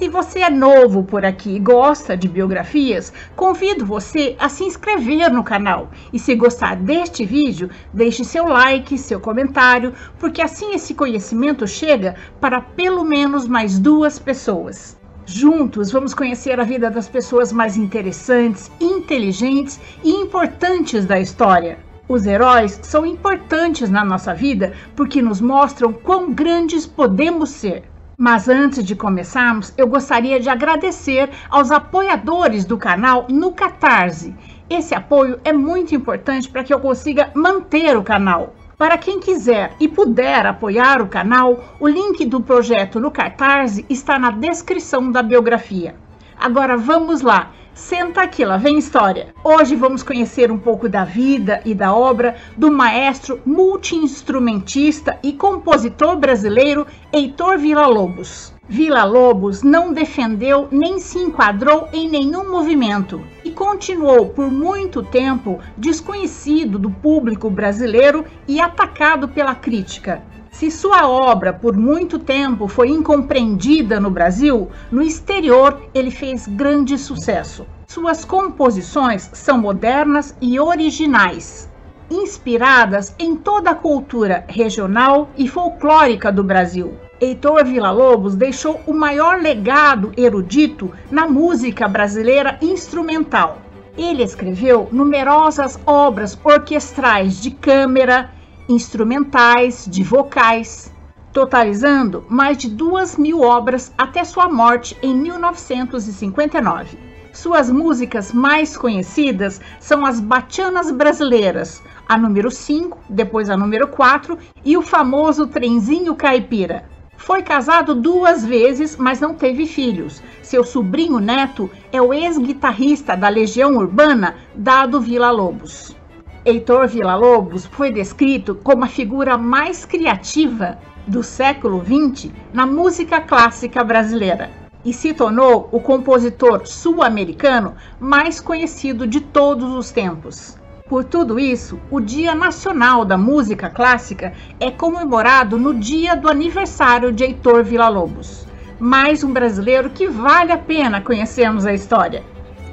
Se você é novo por aqui e gosta de biografias, convido você a se inscrever no canal. E se gostar deste vídeo, deixe seu like, seu comentário, porque assim esse conhecimento chega para pelo menos mais duas pessoas. Juntos vamos conhecer a vida das pessoas mais interessantes, inteligentes e importantes da história. Os heróis são importantes na nossa vida porque nos mostram quão grandes podemos ser. Mas antes de começarmos, eu gostaria de agradecer aos apoiadores do canal no Catarse. Esse apoio é muito importante para que eu consiga manter o canal. Para quem quiser e puder apoiar o canal, o link do projeto no Catarse está na descrição da biografia. Agora vamos lá Senta aqui, lá vem história. Hoje vamos conhecer um pouco da vida e da obra do maestro multiinstrumentista e compositor brasileiro Heitor Villa-Lobos. Villa-Lobos não defendeu nem se enquadrou em nenhum movimento e continuou por muito tempo desconhecido do público brasileiro e atacado pela crítica. Se sua obra por muito tempo foi incompreendida no Brasil, no exterior ele fez grande sucesso. Suas composições são modernas e originais, inspiradas em toda a cultura regional e folclórica do Brasil. Heitor Villa-Lobos deixou o maior legado erudito na música brasileira instrumental. Ele escreveu numerosas obras orquestrais de câmara, instrumentais, de vocais, totalizando mais de duas mil obras até sua morte em 1959. Suas músicas mais conhecidas são as Batianas Brasileiras, a número 5, depois a número 4 e o famoso Trenzinho Caipira. Foi casado duas vezes, mas não teve filhos. Seu sobrinho neto é o ex-guitarrista da Legião Urbana, Dado Vila Lobos. Heitor Villa-Lobos foi descrito como a figura mais criativa do século XX na música clássica brasileira e se tornou o compositor sul-americano mais conhecido de todos os tempos. Por tudo isso, o Dia Nacional da Música Clássica é comemorado no dia do aniversário de Heitor Villa-Lobos. Mais um brasileiro que vale a pena conhecermos a história.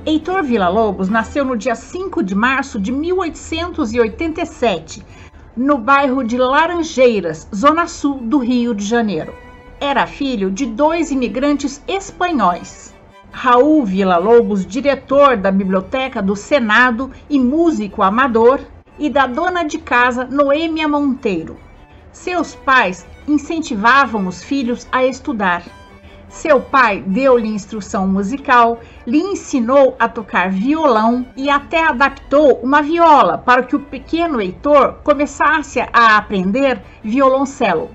Heitor Villa-Lobos nasceu no dia 5 de março de 1887, no bairro de Laranjeiras, zona sul do Rio de Janeiro. Era filho de dois imigrantes espanhóis. Raul Villa-Lobos, diretor da Biblioteca do Senado e músico amador, e da dona de casa Noêmia Monteiro. Seus pais incentivavam os filhos a estudar seu pai deu-lhe instrução musical, lhe ensinou a tocar violão e até adaptou uma viola para que o pequeno Heitor começasse a aprender violoncelo.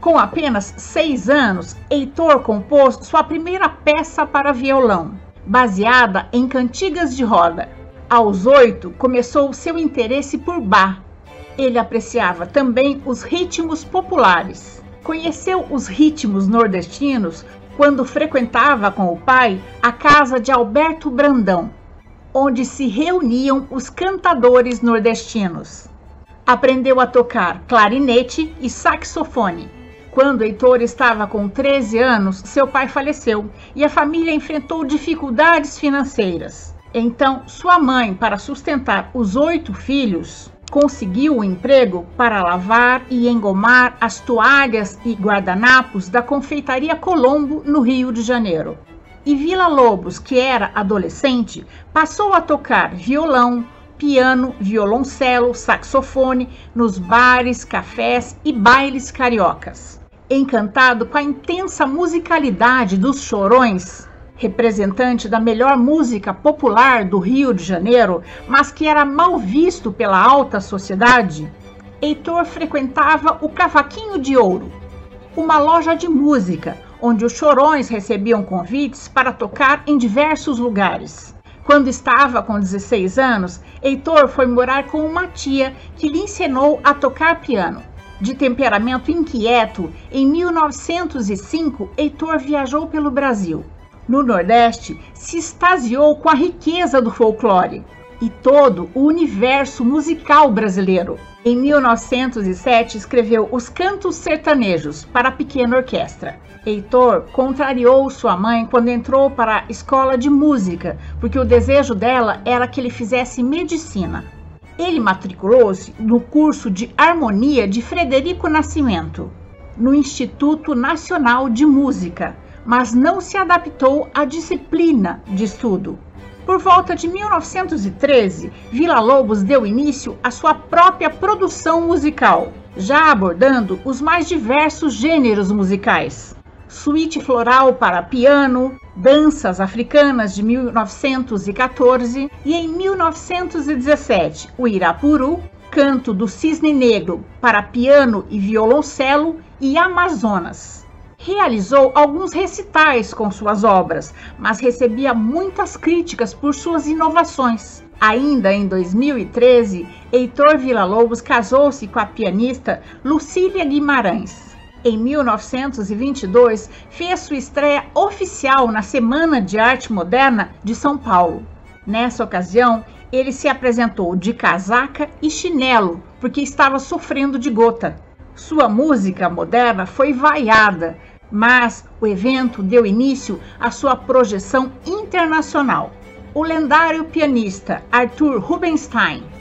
Com apenas seis anos, Heitor compôs sua primeira peça para violão, baseada em cantigas de roda. Aos oito, começou seu interesse por Bach. Ele apreciava também os ritmos populares. Conheceu os ritmos nordestinos quando frequentava com o pai a casa de Alberto Brandão, onde se reuniam os cantadores nordestinos. Aprendeu a tocar clarinete e saxofone. Quando Heitor estava com 13 anos, seu pai faleceu e a família enfrentou dificuldades financeiras. Então, sua mãe, para sustentar os oito filhos, conseguiu o emprego para lavar e engomar as toalhas e guardanapos da confeitaria Colombo, no Rio de Janeiro. E Vila Lobos, que era adolescente, passou a tocar violão, piano, violoncelo, saxofone nos bares, cafés e bailes cariocas. Encantado com a intensa musicalidade dos chorões, representante da melhor música popular do Rio de Janeiro, mas que era mal visto pela alta sociedade, Heitor frequentava o Cavaquinho de Ouro, uma loja de música onde os chorões recebiam convites para tocar em diversos lugares. Quando estava com 16 anos, Heitor foi morar com uma tia que lhe ensinou a tocar piano. De temperamento inquieto, em 1905, Heitor viajou pelo Brasil. No Nordeste, se extasiou com a riqueza do folclore e todo o universo musical brasileiro. Em 1907, escreveu Os Cantos Sertanejos para pequena orquestra. Heitor contrariou sua mãe quando entrou para a escola de música, porque o desejo dela era que ele fizesse medicina. Ele matriculou-se no curso de harmonia de Frederico Nascimento, no Instituto Nacional de Música, mas não se adaptou à disciplina de estudo. Por volta de 1913, Vila Lobos deu início à sua própria produção musical, já abordando os mais diversos gêneros musicais suíte floral para piano, danças africanas de 1914 e em 1917 o Irapuru, canto do cisne negro para piano e violoncelo e Amazonas. Realizou alguns recitais com suas obras, mas recebia muitas críticas por suas inovações. Ainda em 2013, Heitor Villa-Lobos casou-se com a pianista Lucília Guimarães em 1922, fez sua estreia oficial na Semana de Arte Moderna de São Paulo. Nessa ocasião, ele se apresentou de casaca e chinelo, porque estava sofrendo de gota. Sua música moderna foi vaiada, mas o evento deu início à sua projeção internacional. O lendário pianista Arthur Rubinstein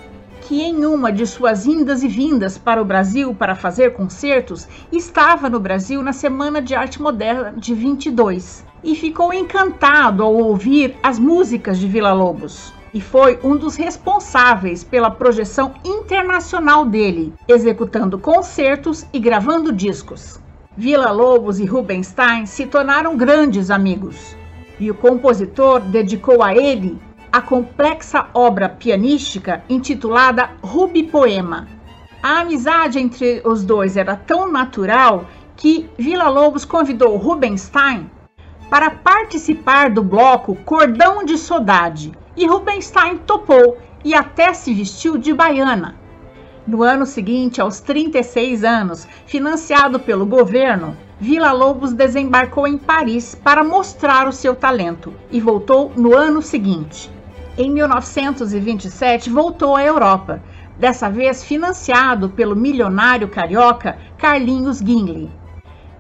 que em uma de suas indas e vindas para o Brasil para fazer concertos, estava no Brasil na Semana de Arte Moderna de 22 e ficou encantado ao ouvir as músicas de Vila Lobos. E foi um dos responsáveis pela projeção internacional dele, executando concertos e gravando discos. Vila Lobos e Rubinstein se tornaram grandes amigos, e o compositor dedicou a ele a complexa obra pianística intitulada Ruby Poema. A amizade entre os dois era tão natural que Vila Lobos convidou Rubinstein para participar do bloco Cordão de Saudade e Rubinstein topou e até se vestiu de baiana. No ano seguinte, aos 36 anos, financiado pelo governo, Vila Lobos desembarcou em Paris para mostrar o seu talento e voltou no ano seguinte em 1927 voltou à Europa, dessa vez financiado pelo milionário carioca Carlinhos Guinle.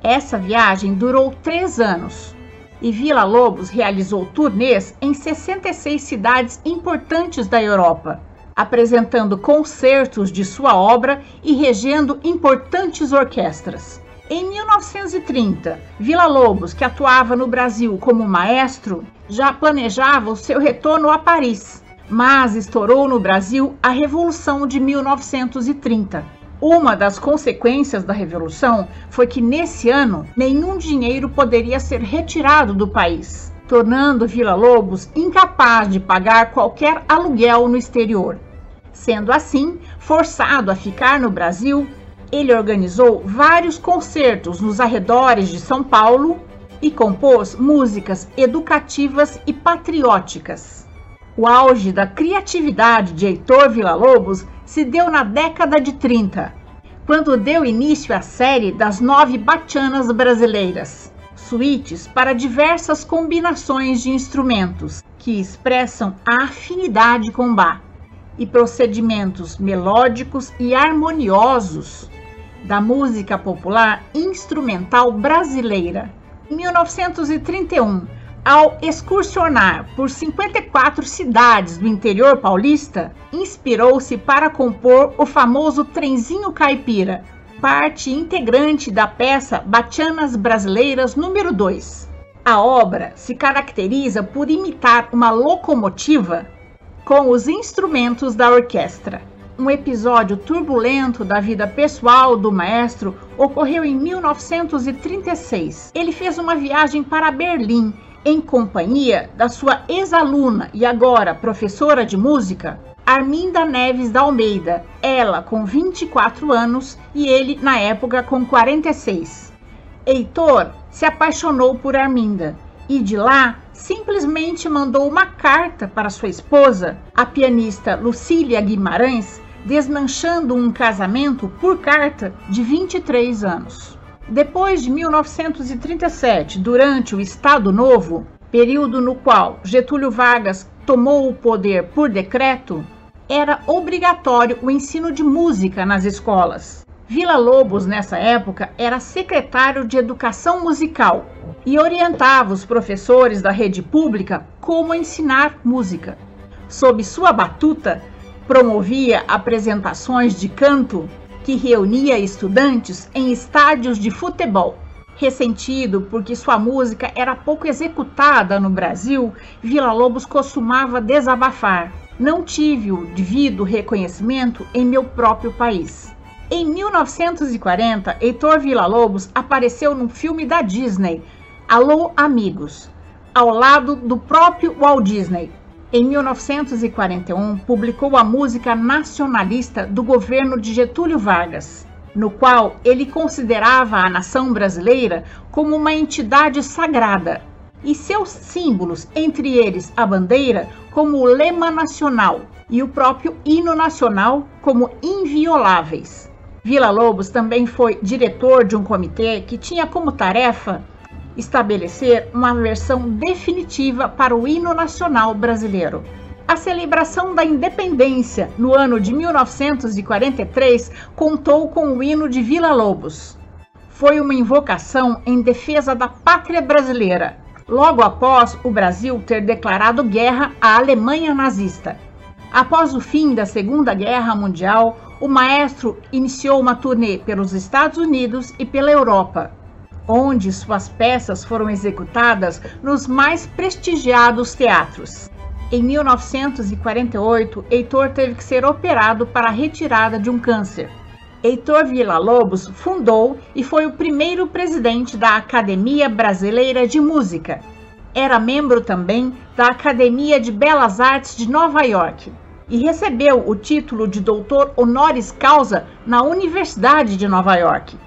Essa viagem durou três anos e Vila Lobos realizou turnês em 66 cidades importantes da Europa, apresentando concertos de sua obra e regendo importantes orquestras. Em 1930, Vila Lobos, que atuava no Brasil como maestro, já planejava o seu retorno a Paris, mas estourou no Brasil a Revolução de 1930. Uma das consequências da Revolução foi que nesse ano nenhum dinheiro poderia ser retirado do país, tornando Vila Lobos incapaz de pagar qualquer aluguel no exterior. Sendo assim, forçado a ficar no Brasil, ele organizou vários concertos nos arredores de São Paulo e compôs músicas educativas e patrióticas. O auge da criatividade de Heitor Villa-Lobos se deu na década de 30, quando deu início à série das nove bachanas brasileiras, suítes para diversas combinações de instrumentos que expressam a afinidade com Bach e procedimentos melódicos e harmoniosos da música popular instrumental brasileira em 1931, ao excursionar por 54 cidades do interior paulista, inspirou-se para compor o famoso Trenzinho Caipira, parte integrante da peça Bachanas Brasileiras número 2. A obra se caracteriza por imitar uma locomotiva com os instrumentos da orquestra. Um episódio turbulento da vida pessoal do maestro ocorreu em 1936. Ele fez uma viagem para Berlim em companhia da sua ex-aluna e agora professora de música, Arminda Neves da Almeida, ela com 24 anos e ele na época com 46. Heitor se apaixonou por Arminda e de lá simplesmente mandou uma carta para sua esposa, a pianista Lucília Guimarães, desmanchando um casamento por carta de 23 anos. Depois de 1937, durante o Estado Novo, período no qual Getúlio Vargas tomou o poder por decreto, era obrigatório o ensino de música nas escolas. Vila Lobos, nessa época, era secretário de Educação Musical e orientava os professores da rede pública como ensinar música. Sob sua batuta, promovia apresentações de canto que reunia estudantes em estádios de futebol. Ressentido porque sua música era pouco executada no Brasil, Vila Lobos costumava desabafar. Não tive o devido reconhecimento em meu próprio país. Em 1940, Heitor Villa-Lobos apareceu num filme da Disney, Alô Amigos, ao lado do próprio Walt Disney. Em 1941, publicou a música nacionalista do governo de Getúlio Vargas, no qual ele considerava a nação brasileira como uma entidade sagrada e seus símbolos, entre eles a bandeira, como o lema nacional e o próprio hino nacional como invioláveis. Vila Lobos também foi diretor de um comitê que tinha como tarefa estabelecer uma versão definitiva para o hino nacional brasileiro. A celebração da independência no ano de 1943 contou com o hino de Vila Lobos. Foi uma invocação em defesa da pátria brasileira, logo após o Brasil ter declarado guerra à Alemanha nazista. Após o fim da Segunda Guerra Mundial, o maestro iniciou uma turnê pelos Estados Unidos e pela Europa onde suas peças foram executadas nos mais prestigiados teatros. Em 1948, Heitor teve que ser operado para a retirada de um câncer. Heitor Villa-Lobos fundou e foi o primeiro presidente da Academia Brasileira de Música. Era membro também da Academia de Belas Artes de Nova York e recebeu o título de doutor honoris causa na Universidade de Nova York.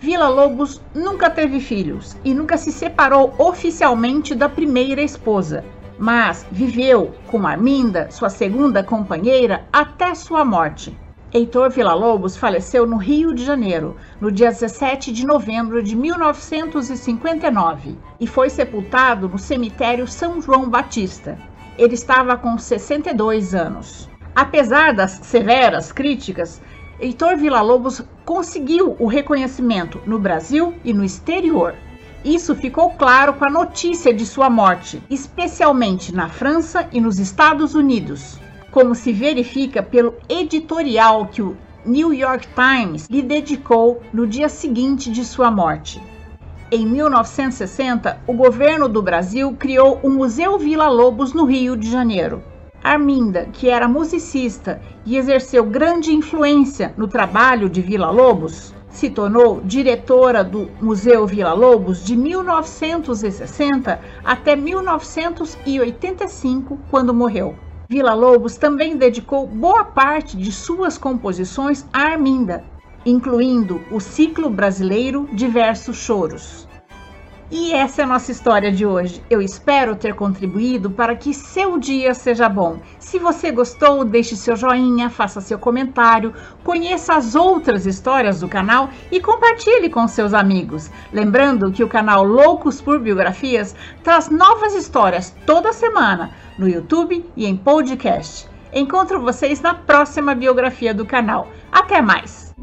Vila Lobos nunca teve filhos e nunca se separou oficialmente da primeira esposa, mas viveu com Arminda, sua segunda companheira, até sua morte. Heitor Villa-Lobos faleceu no Rio de Janeiro, no dia 17 de novembro de 1959, e foi sepultado no cemitério São João Batista. Ele estava com 62 anos. Apesar das severas críticas, Heitor Villa-Lobos conseguiu o reconhecimento no Brasil e no exterior. Isso ficou claro com a notícia de sua morte, especialmente na França e nos Estados Unidos, como se verifica pelo editorial que o New York Times lhe dedicou no dia seguinte de sua morte. Em 1960, o governo do Brasil criou o Museu Vila Lobos no Rio de Janeiro. Arminda, que era musicista e exerceu grande influência no trabalho de Vila Lobos, se tornou diretora do Museu Vila Lobos de 1960 até 1985, quando morreu. Vila Lobos também dedicou boa parte de suas composições a Arminda, incluindo o ciclo brasileiro Diversos Choros. E essa é a nossa história de hoje. Eu espero ter contribuído para que seu dia seja bom. Se você gostou, deixe seu joinha, faça seu comentário, conheça as outras histórias do canal e compartilhe com seus amigos. Lembrando que o canal Loucos por Biografias traz novas histórias toda semana no YouTube e em podcast. Encontro vocês na próxima biografia do canal. Até mais!